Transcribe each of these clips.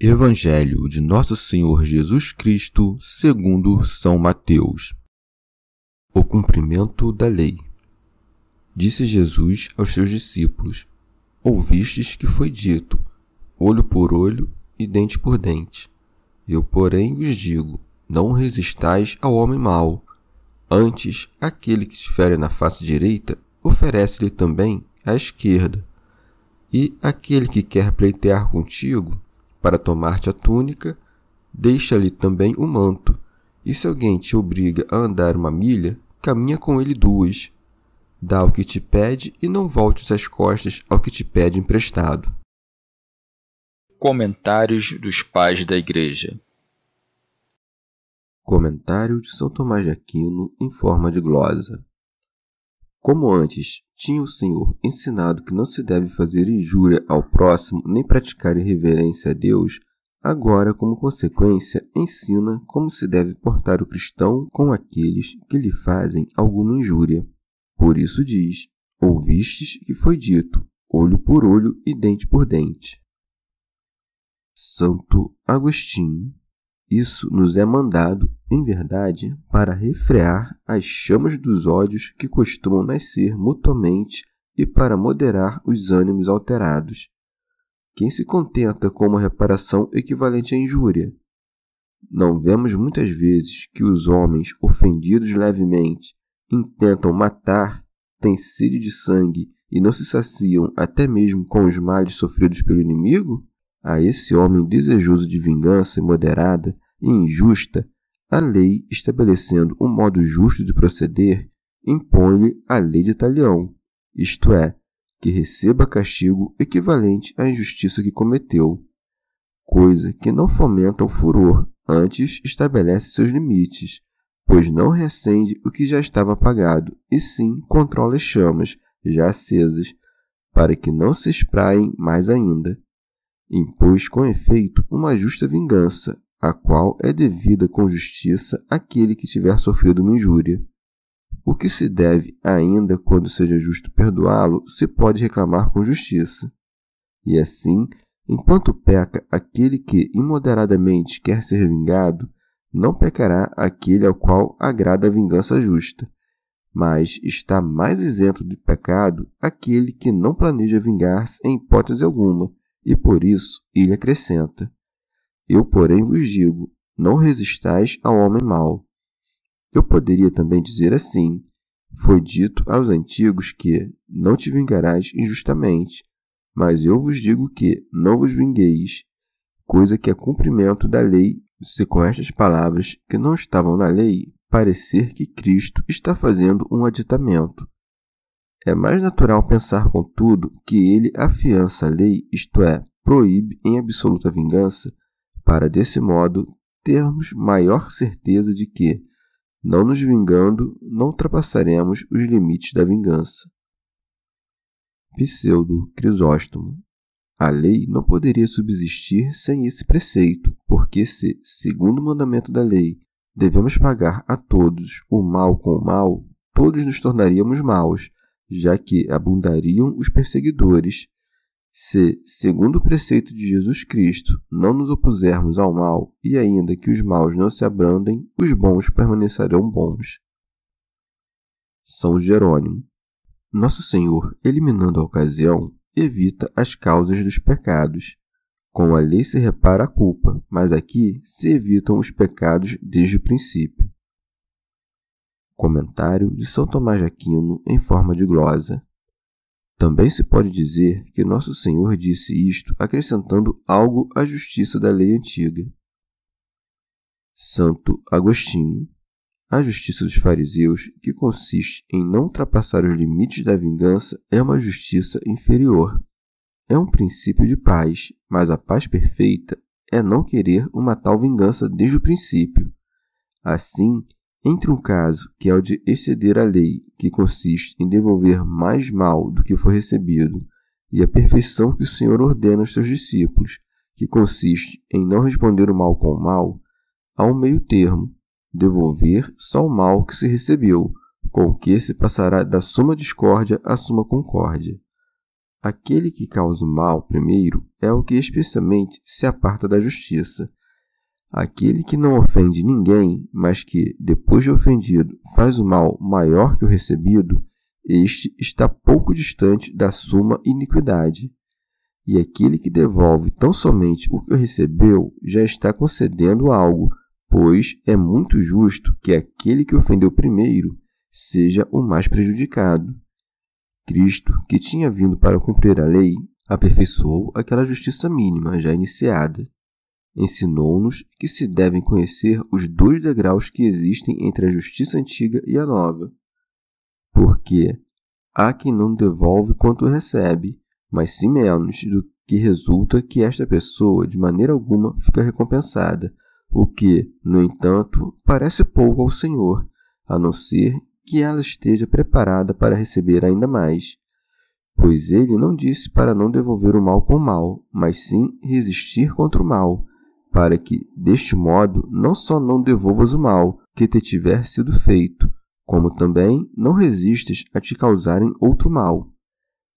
Evangelho de Nosso Senhor Jesus Cristo, segundo São Mateus. O cumprimento da lei. Disse Jesus aos seus discípulos: Ouvistes que foi dito: olho por olho e dente por dente. Eu, porém, vos digo: não resistais ao homem mau. Antes, aquele que estiver na face direita, oferece-lhe também a esquerda. E aquele que quer pleitear contigo, para tomar-te a túnica, deixa-lhe também o manto. E se alguém te obriga a andar uma milha, caminha com ele duas. Dá o que te pede e não voltes as costas ao que te pede emprestado. Comentários dos Pais da Igreja Comentário de São Tomás de Aquino em forma de glosa. Como antes tinha o Senhor ensinado que não se deve fazer injúria ao próximo nem praticar irreverência a Deus, agora, como consequência, ensina como se deve portar o cristão com aqueles que lhe fazem alguma injúria. Por isso diz: Ouvistes que foi dito, olho por olho e dente por dente. Santo Agostinho isso nos é mandado, em verdade, para refrear as chamas dos ódios que costumam nascer mutuamente e para moderar os ânimos alterados. Quem se contenta com uma reparação equivalente à injúria? Não vemos muitas vezes que os homens, ofendidos levemente, intentam matar, têm sede de sangue e não se saciam até mesmo com os males sofridos pelo inimigo? A esse homem desejoso de vingança imoderada e injusta, a lei, estabelecendo um modo justo de proceder, impõe-lhe a lei de talião, isto é, que receba castigo equivalente à injustiça que cometeu, coisa que não fomenta o furor, antes estabelece seus limites, pois não reacende o que já estava apagado, e sim controla as chamas, já acesas, para que não se espraiem mais ainda impôs com efeito uma justa vingança, a qual é devida com justiça àquele que tiver sofrido uma injúria. O que se deve ainda, quando seja justo perdoá-lo, se pode reclamar com justiça. E assim, enquanto peca aquele que imoderadamente quer ser vingado, não pecará aquele ao qual agrada a vingança justa, mas está mais isento de pecado aquele que não planeja vingar-se em hipótese alguma, e por isso ele acrescenta: Eu, porém, vos digo: não resistais ao homem mau. Eu poderia também dizer assim: Foi dito aos antigos que não te vingarás injustamente, mas eu vos digo que não vos vingueis, coisa que é cumprimento da lei, se com estas palavras, que não estavam na lei, parecer que Cristo está fazendo um aditamento. É mais natural pensar, contudo, que ele afiança a lei, isto é, proíbe em absoluta vingança, para desse modo termos maior certeza de que, não nos vingando, não ultrapassaremos os limites da vingança. Pseudo Crisóstomo a lei não poderia subsistir sem esse preceito, porque se, segundo o mandamento da lei, devemos pagar a todos o mal com o mal, todos nos tornaríamos maus, já que abundariam os perseguidores. Se, segundo o preceito de Jesus Cristo, não nos opusermos ao mal, e ainda que os maus não se abrandem, os bons permanecerão bons. São Jerônimo. Nosso Senhor, eliminando a ocasião, evita as causas dos pecados. Com a lei se repara a culpa, mas aqui se evitam os pecados desde o princípio. Comentário de São Tomás de Aquino em forma de glosa. Também se pode dizer que Nosso Senhor disse isto acrescentando algo à justiça da lei antiga. Santo Agostinho. A justiça dos fariseus, que consiste em não ultrapassar os limites da vingança, é uma justiça inferior. É um princípio de paz, mas a paz perfeita é não querer uma tal vingança desde o princípio. Assim, entre um caso que é o de exceder a lei, que consiste em devolver mais mal do que foi recebido, e a perfeição que o Senhor ordena aos seus discípulos, que consiste em não responder o mal com o mal, há um meio termo, devolver só o mal que se recebeu, com o que se passará da suma discórdia à suma concórdia. Aquele que causa o mal primeiro é o que especialmente se aparta da justiça. Aquele que não ofende ninguém, mas que, depois de ofendido, faz o mal maior que o recebido, este está pouco distante da suma iniquidade. E aquele que devolve tão somente o que recebeu já está concedendo algo pois é muito justo que aquele que ofendeu primeiro seja o mais prejudicado. Cristo, que tinha vindo para cumprir a lei, aperfeiçoou aquela justiça mínima já iniciada. Ensinou-nos que se devem conhecer os dois degraus que existem entre a justiça antiga e a nova. Porque há quem não devolve quanto recebe, mas sim menos do que resulta que esta pessoa de maneira alguma fica recompensada, o que, no entanto, parece pouco ao Senhor, a não ser que ela esteja preparada para receber ainda mais. Pois ele não disse para não devolver o mal com o mal, mas sim resistir contra o mal, para que, deste modo, não só não devolvas o mal que te tiver sido feito, como também não resistas a te causarem outro mal.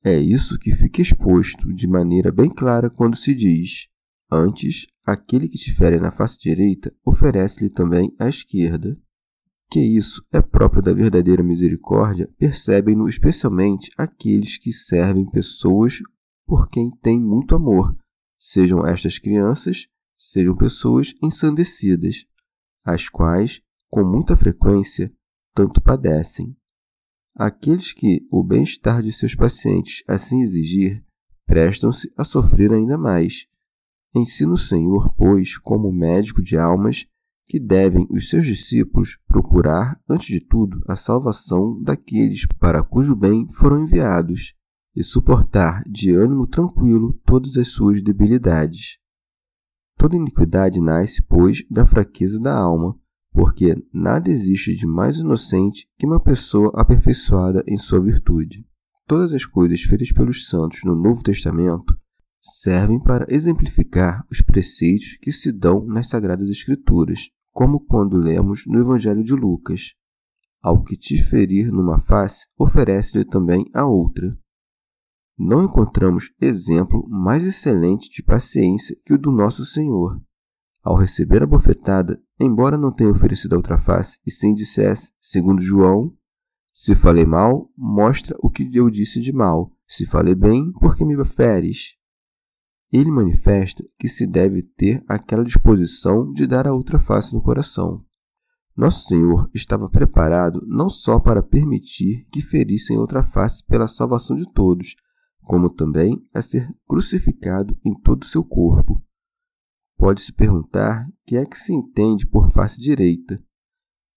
É isso que fica exposto de maneira bem clara quando se diz: Antes, aquele que te fere na face direita, oferece-lhe também a esquerda. Que isso é próprio da verdadeira misericórdia, percebem-no especialmente aqueles que servem pessoas por quem têm muito amor, sejam estas crianças, sejam pessoas ensandecidas, as quais, com muita frequência, tanto padecem. Aqueles que o bem-estar de seus pacientes assim exigir, prestam-se a sofrer ainda mais Ensina o Senhor, pois, como médico de almas, que devem os seus discípulos procurar, antes de tudo, a salvação daqueles para cujo bem foram enviados, e suportar de ânimo tranquilo todas as suas debilidades. Toda iniquidade nasce, pois, da fraqueza da alma, porque nada existe de mais inocente que uma pessoa aperfeiçoada em sua virtude. Todas as coisas feitas pelos santos no Novo Testamento servem para exemplificar os preceitos que se dão nas Sagradas Escrituras, como quando lemos no Evangelho de Lucas: Ao que te ferir numa face, oferece-lhe também a outra. Não encontramos exemplo mais excelente de paciência que o do nosso Senhor. Ao receber a bofetada, embora não tenha oferecido a outra face, e sim dissesse, segundo João, se falei mal, mostra o que eu disse de mal. Se falei bem, por que me feres? ele manifesta que se deve ter aquela disposição de dar a outra face no coração. Nosso Senhor estava preparado não só para permitir que ferissem outra face pela salvação de todos, como também a ser crucificado em todo o seu corpo. Pode-se perguntar que é que se entende por face direita.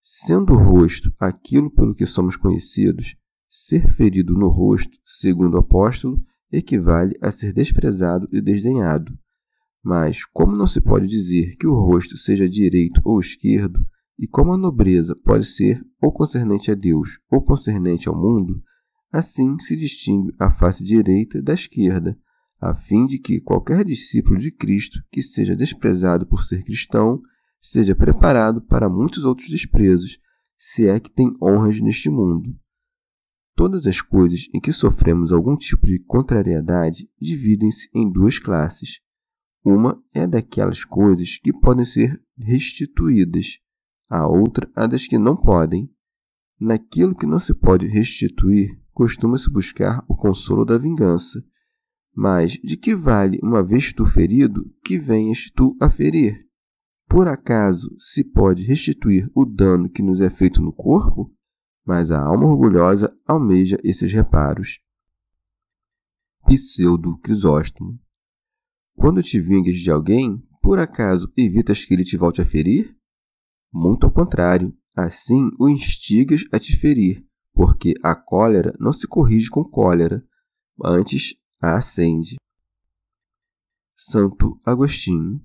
Sendo o rosto aquilo pelo que somos conhecidos, ser ferido no rosto, segundo o apóstolo, equivale a ser desprezado e desdenhado. Mas, como não se pode dizer que o rosto seja direito ou esquerdo, e como a nobreza pode ser ou concernente a Deus ou concernente ao mundo, assim se distingue a face direita da esquerda, a fim de que qualquer discípulo de Cristo que seja desprezado por ser cristão seja preparado para muitos outros desprezos, se é que tem honras neste mundo. Todas as coisas em que sofremos algum tipo de contrariedade dividem-se em duas classes. Uma é daquelas coisas que podem ser restituídas, a outra a das que não podem. Naquilo que não se pode restituir, costuma-se buscar o consolo da vingança. Mas de que vale, uma vez tu ferido, que venhas tu a ferir? Por acaso se pode restituir o dano que nos é feito no corpo? Mas a alma orgulhosa almeja esses reparos. Pseudo Crisóstomo Quando te vingas de alguém, por acaso evitas que ele te volte a ferir? Muito ao contrário, assim o instigas a te ferir, porque a cólera não se corrige com cólera, antes a acende. Santo Agostinho.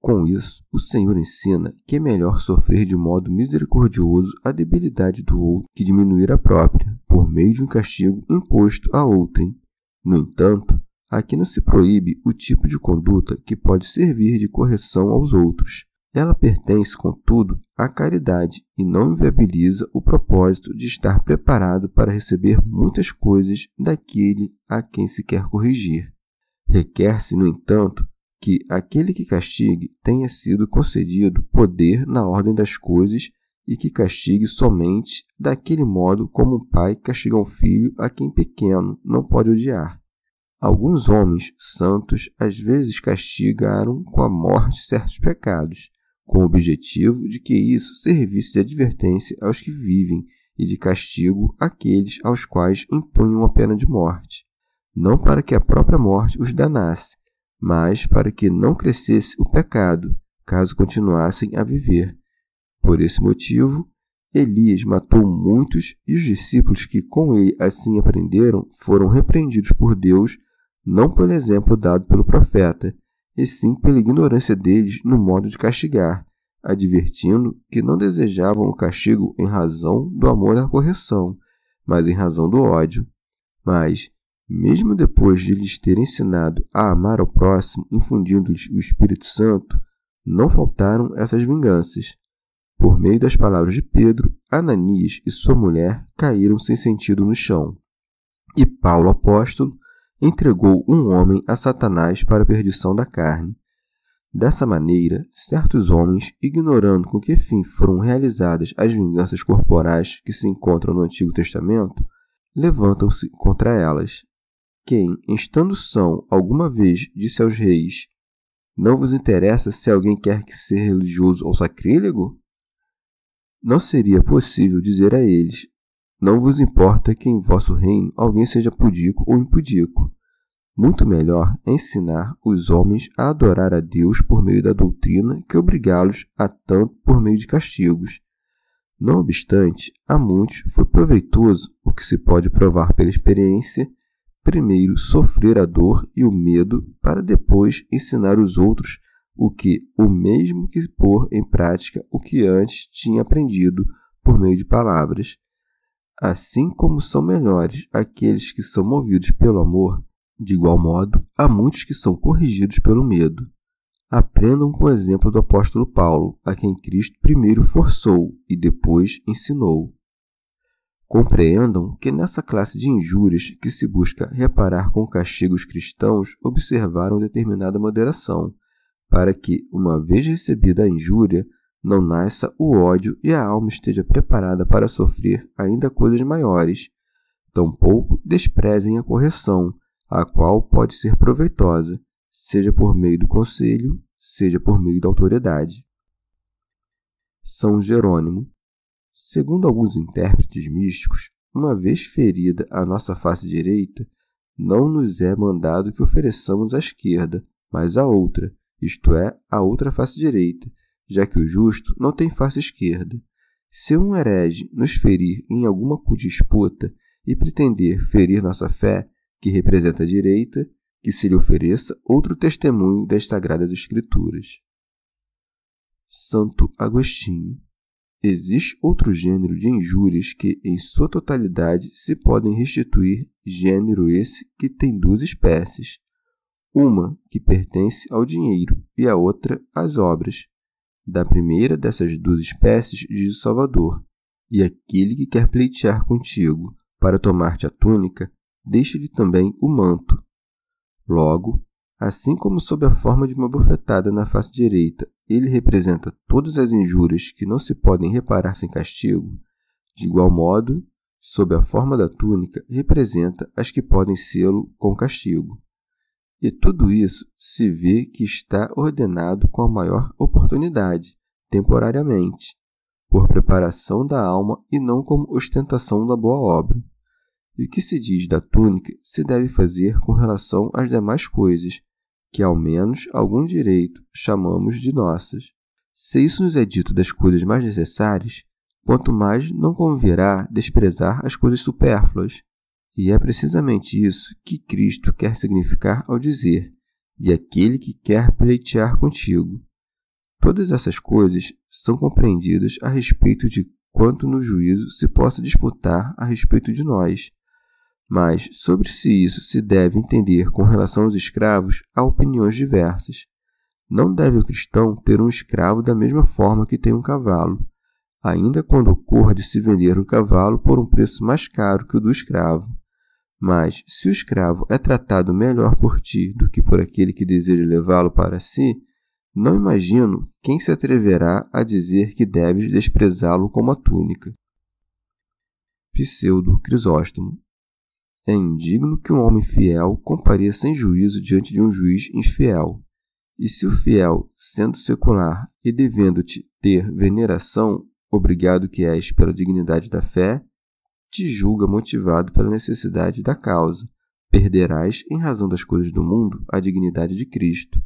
Com isso, o Senhor ensina que é melhor sofrer de modo misericordioso a debilidade do outro que diminuir a própria, por meio de um castigo imposto a outrem. No entanto, aqui não se proíbe o tipo de conduta que pode servir de correção aos outros. Ela pertence, contudo, à caridade e não inviabiliza o propósito de estar preparado para receber muitas coisas daquele a quem se quer corrigir. Requer-se, no entanto, que aquele que castigue tenha sido concedido poder na ordem das coisas e que castigue somente daquele modo como um pai castiga um filho a quem pequeno não pode odiar. Alguns homens santos às vezes castigaram com a morte certos pecados, com o objetivo de que isso servisse de advertência aos que vivem e de castigo àqueles aos quais impunham a pena de morte, não para que a própria morte os danasse, mas para que não crescesse o pecado, caso continuassem a viver. Por esse motivo, Elias matou muitos e os discípulos que com ele assim aprenderam foram repreendidos por Deus, não pelo exemplo dado pelo profeta, e sim pela ignorância deles no modo de castigar, advertindo que não desejavam o castigo em razão do amor à correção, mas em razão do ódio. Mas, mesmo depois de lhes ter ensinado a amar ao próximo, infundindo-lhes o Espírito Santo, não faltaram essas vinganças. Por meio das palavras de Pedro, Ananias e sua mulher caíram sem sentido no chão. E Paulo apóstolo entregou um homem a Satanás para a perdição da carne. Dessa maneira, certos homens, ignorando com que fim foram realizadas as vinganças corporais que se encontram no Antigo Testamento, levantam-se contra elas. Quem, estando são, alguma vez disse aos reis: Não vos interessa se alguém quer que ser religioso ou sacrílego? Não seria possível dizer a eles: não vos importa que em vosso reino alguém seja pudico ou impudico. Muito melhor é ensinar os homens a adorar a Deus por meio da doutrina que obrigá-los a tanto por meio de castigos. Não obstante, a muitos foi proveitoso o que se pode provar pela experiência, primeiro sofrer a dor e o medo, para depois ensinar os outros o que o mesmo que pôr em prática o que antes tinha aprendido por meio de palavras. Assim como são melhores aqueles que são movidos pelo amor, de igual modo, há muitos que são corrigidos pelo medo. Aprendam com o exemplo do apóstolo Paulo, a quem Cristo primeiro forçou e depois ensinou. Compreendam que nessa classe de injúrias que se busca reparar com castigos cristãos, observaram determinada moderação, para que, uma vez recebida a injúria, não nasça o ódio e a alma esteja preparada para sofrer ainda coisas maiores. Tampouco desprezem a correção, a qual pode ser proveitosa, seja por meio do conselho, seja por meio da autoridade. São Jerônimo. Segundo alguns intérpretes místicos, uma vez ferida a nossa face direita, não nos é mandado que ofereçamos a esquerda, mas a outra, isto é, a outra face direita, já que o justo não tem face esquerda. Se um herege nos ferir em alguma disputa e pretender ferir nossa fé, que representa a direita, que se lhe ofereça outro testemunho das Sagradas Escrituras. Santo Agostinho. Existe outro gênero de injúrias que, em sua totalidade, se podem restituir, gênero esse que tem duas espécies: uma que pertence ao dinheiro e a outra às obras. Da primeira dessas duas espécies diz o Salvador: E aquele que quer pleitear contigo para tomar-te a túnica, deixa-lhe também o manto. Logo, assim como sob a forma de uma bofetada na face direita, ele representa todas as injúrias que não se podem reparar sem castigo, de igual modo, sob a forma da túnica, representa as que podem sê-lo com castigo. E tudo isso se vê que está ordenado com a maior oportunidade, temporariamente, por preparação da alma e não como ostentação da boa obra. E o que se diz da túnica se deve fazer com relação às demais coisas, que ao menos algum direito chamamos de nossas. Se isso nos é dito das coisas mais necessárias, quanto mais não convirá desprezar as coisas supérfluas. E é precisamente isso que Cristo quer significar ao dizer: e aquele que quer pleitear contigo. Todas essas coisas são compreendidas a respeito de quanto no juízo se possa disputar a respeito de nós. Mas sobre se isso se deve entender com relação aos escravos, há opiniões diversas. Não deve o cristão ter um escravo da mesma forma que tem um cavalo, ainda quando ocorra de se vender o cavalo por um preço mais caro que o do escravo. Mas, se o escravo é tratado melhor por ti do que por aquele que deseja levá-lo para si, não imagino quem se atreverá a dizer que deves desprezá-lo como a túnica. Pseudo Crisóstomo É indigno que um homem fiel compareça sem juízo diante de um juiz infiel. E se o fiel, sendo secular e devendo-te ter veneração, obrigado que és pela dignidade da fé, te julga motivado pela necessidade da causa, perderás, em razão das coisas do mundo, a dignidade de Cristo.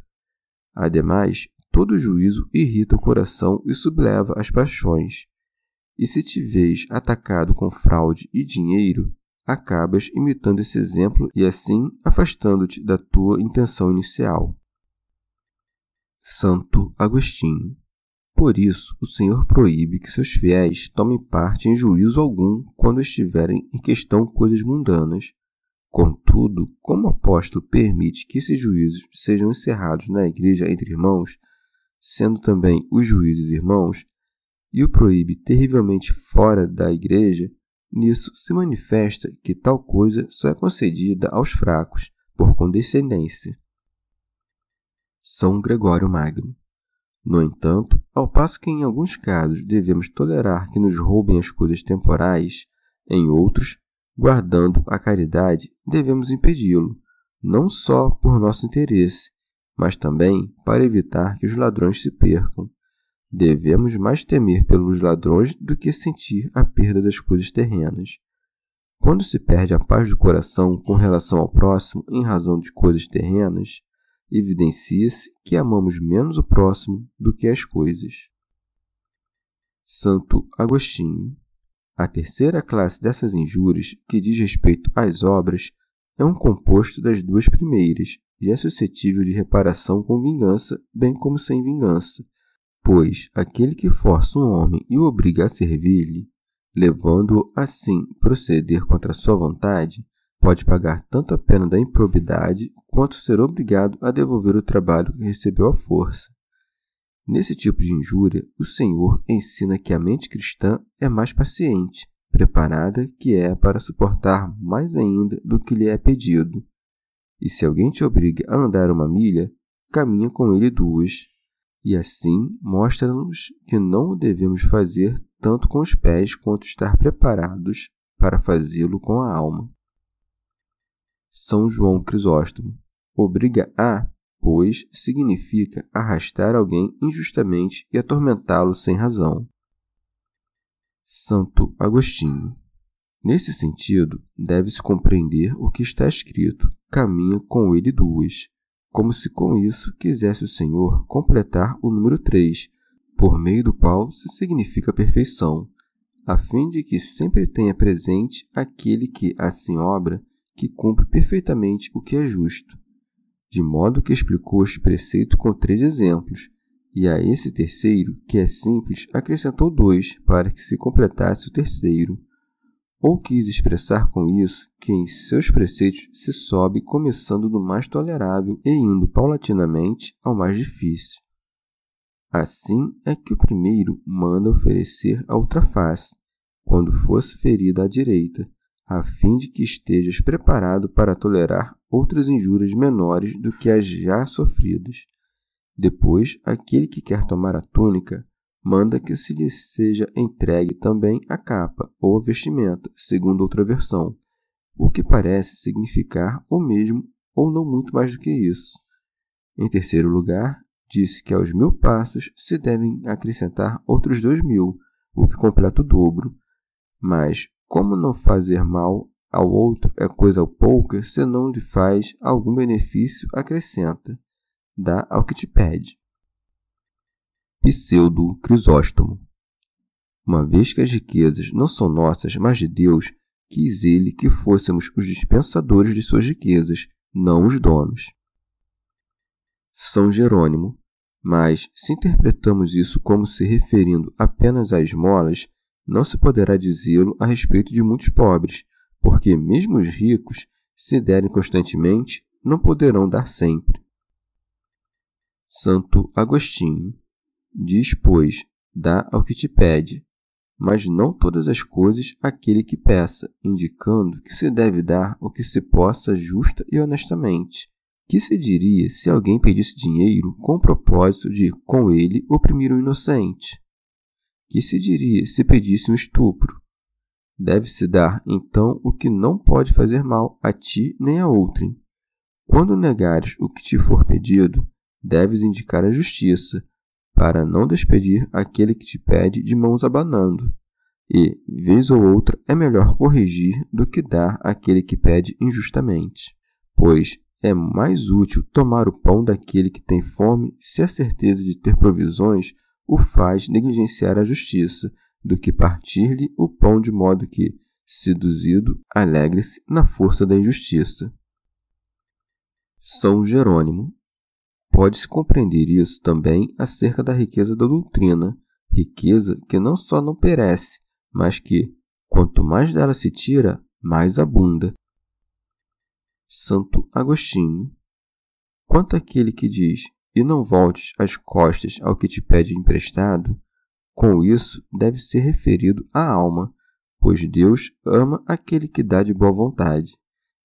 Ademais, todo juízo irrita o coração e subleva as paixões. E se te vês atacado com fraude e dinheiro, acabas imitando esse exemplo e assim afastando-te da tua intenção inicial. Santo Agostinho por isso, o Senhor proíbe que seus fiéis tomem parte em juízo algum quando estiverem em questão coisas mundanas. Contudo, como o apóstolo permite que esses juízos sejam encerrados na igreja entre irmãos, sendo também os juízes irmãos, e o proíbe terrivelmente fora da igreja, nisso se manifesta que tal coisa só é concedida aos fracos, por condescendência. São Gregório Magno no entanto, ao passo que em alguns casos devemos tolerar que nos roubem as coisas temporais, em outros, guardando a caridade, devemos impedi-lo, não só por nosso interesse, mas também para evitar que os ladrões se percam. Devemos mais temer pelos ladrões do que sentir a perda das coisas terrenas. Quando se perde a paz do coração com relação ao próximo em razão de coisas terrenas, evidencia-se que amamos menos o próximo do que as coisas. Santo Agostinho. A terceira classe dessas injúrias, que diz respeito às obras, é um composto das duas primeiras e é suscetível de reparação com vingança, bem como sem vingança, pois aquele que força um homem e o obriga a servir-lhe, levando-o assim proceder contra sua vontade, pode pagar tanto a pena da improbidade quanto ser obrigado a devolver o trabalho que recebeu à força. Nesse tipo de injúria, o Senhor ensina que a mente cristã é mais paciente, preparada que é para suportar mais ainda do que lhe é pedido. E se alguém te obriga a andar uma milha, caminha com ele duas. E assim mostra-nos que não o devemos fazer tanto com os pés quanto estar preparados para fazê-lo com a alma. São João Crisóstomo. Obriga a, pois, significa arrastar alguém injustamente e atormentá-lo sem razão. Santo Agostinho. Nesse sentido, deve-se compreender o que está escrito: caminha com ele duas, como se com isso quisesse o Senhor completar o número três, por meio do qual se significa perfeição, a fim de que sempre tenha presente aquele que assim obra que cumpre perfeitamente o que é justo, de modo que explicou este preceito com três exemplos, e a esse terceiro, que é simples, acrescentou dois para que se completasse o terceiro. Ou quis expressar com isso que em seus preceitos se sobe começando do mais tolerável e indo paulatinamente ao mais difícil. Assim é que o primeiro manda oferecer a outra face, quando fosse ferida à direita, a fim de que estejas preparado para tolerar outras injúrias menores do que as já sofridas. Depois, aquele que quer tomar a túnica manda que se lhe seja entregue também a capa ou a vestimenta, segundo outra versão, o que parece significar o mesmo ou não muito mais do que isso. Em terceiro lugar, disse que aos mil passos se devem acrescentar outros dois mil, o que completa o dobro. Mas, como não fazer mal ao outro é coisa pouca, se não lhe faz algum benefício, acrescenta. Dá ao que te pede. Pseudo Crisóstomo Uma vez que as riquezas não são nossas, mas de Deus, quis ele que fôssemos os dispensadores de suas riquezas, não os donos. São Jerônimo. Mas, se interpretamos isso como se referindo apenas a esmolas, não se poderá dizê-lo a respeito de muitos pobres, porque mesmo os ricos, se derem constantemente, não poderão dar sempre. Santo Agostinho diz, pois, dá ao que te pede, mas não todas as coisas àquele que peça, indicando que se deve dar o que se possa justa e honestamente. Que se diria se alguém pedisse dinheiro com o propósito de, com ele, oprimir um inocente? Que se diria se pedisse um estupro? Deve-se dar, então, o que não pode fazer mal a ti nem a outrem. Quando negares o que te for pedido, deves indicar a justiça, para não despedir aquele que te pede de mãos abanando. E, vez ou outra, é melhor corrigir do que dar àquele que pede injustamente, pois é mais útil tomar o pão daquele que tem fome se a certeza de ter provisões o faz negligenciar a justiça, do que partir-lhe o pão de modo que, seduzido, alegre-se na força da injustiça. São Jerônimo Pode-se compreender isso também acerca da riqueza da doutrina, riqueza que não só não perece, mas que, quanto mais dela se tira, mais abunda. Santo Agostinho. Quanto àquele que diz, e não voltes as costas ao que te pede emprestado, com isso deve ser referido à alma, pois Deus ama aquele que dá de boa vontade.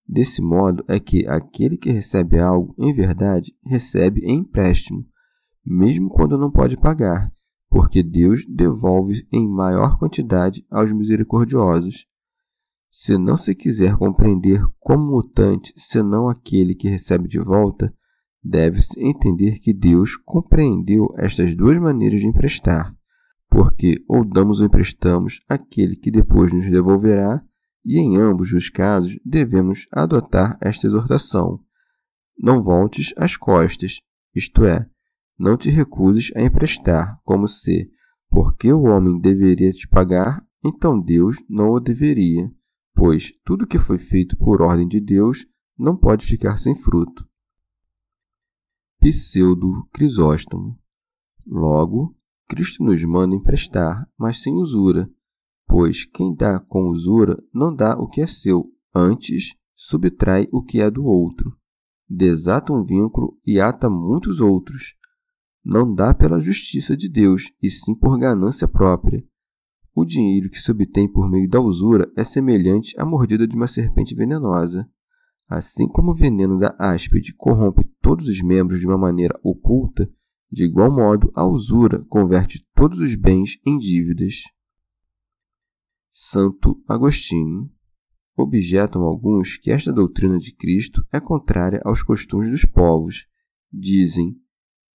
Desse modo é que aquele que recebe algo, em verdade, recebe em empréstimo, mesmo quando não pode pagar, porque Deus devolve em maior quantidade aos misericordiosos. Se não se quiser compreender como mutante senão aquele que recebe de volta, deve-se entender que Deus compreendeu estas duas maneiras de emprestar, porque ou damos ou emprestamos aquele que depois nos devolverá, e em ambos os casos devemos adotar esta exortação: Não voltes as costas, isto é, não te recuses a emprestar, como se, porque o homem deveria te pagar, então Deus não o deveria, pois tudo que foi feito por ordem de Deus não pode ficar sem fruto. Pseudo Crisóstomo. Logo, Cristo nos manda emprestar, mas sem usura, Pois quem dá com usura não dá o que é seu, antes subtrai o que é do outro. Desata um vínculo e ata muitos outros. Não dá pela justiça de Deus, e sim por ganância própria. O dinheiro que se obtém por meio da usura é semelhante à mordida de uma serpente venenosa. Assim como o veneno da áspide corrompe todos os membros de uma maneira oculta, de igual modo a usura converte todos os bens em dívidas. Santo Agostinho. Objetam alguns que esta doutrina de Cristo é contrária aos costumes dos povos. Dizem: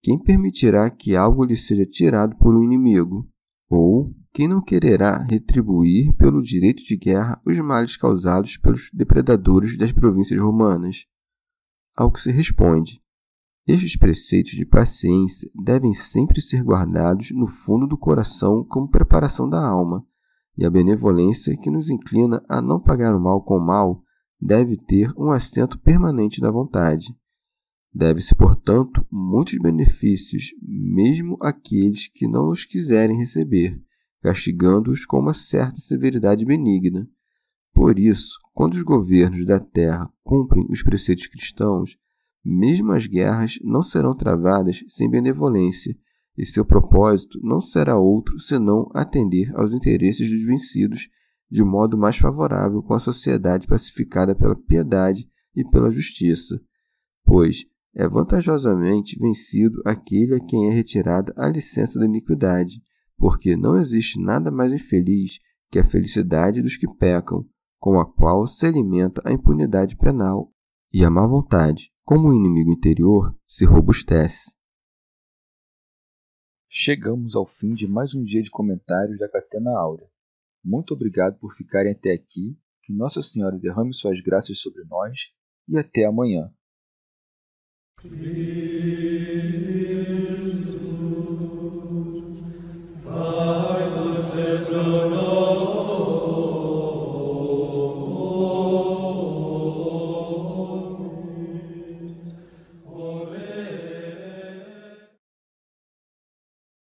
quem permitirá que algo lhe seja tirado por um inimigo? Ou quem não quererá retribuir pelo direito de guerra os males causados pelos depredadores das províncias romanas? Ao que se responde: estes preceitos de paciência devem sempre ser guardados no fundo do coração como preparação da alma e a benevolência que nos inclina a não pagar o mal com o mal deve ter um assento permanente na vontade. Deve-se, portanto, muitos benefícios, mesmo àqueles que não os quiserem receber, castigando-os com uma certa severidade benigna. Por isso, quando os governos da terra cumprem os preceitos cristãos, mesmo as guerras não serão travadas sem benevolência, e seu propósito não será outro senão atender aos interesses dos vencidos de modo mais favorável com a sociedade pacificada pela piedade e pela justiça, pois é vantajosamente vencido aquele a quem é retirada a licença da iniquidade, porque não existe nada mais infeliz que a felicidade dos que pecam, com a qual se alimenta a impunidade penal e a má vontade, como o inimigo interior, se robustece. Chegamos ao fim de mais um dia de comentários da Catena Áurea. Muito obrigado por ficarem até aqui. Que Nossa Senhora derrame suas graças sobre nós e até amanhã.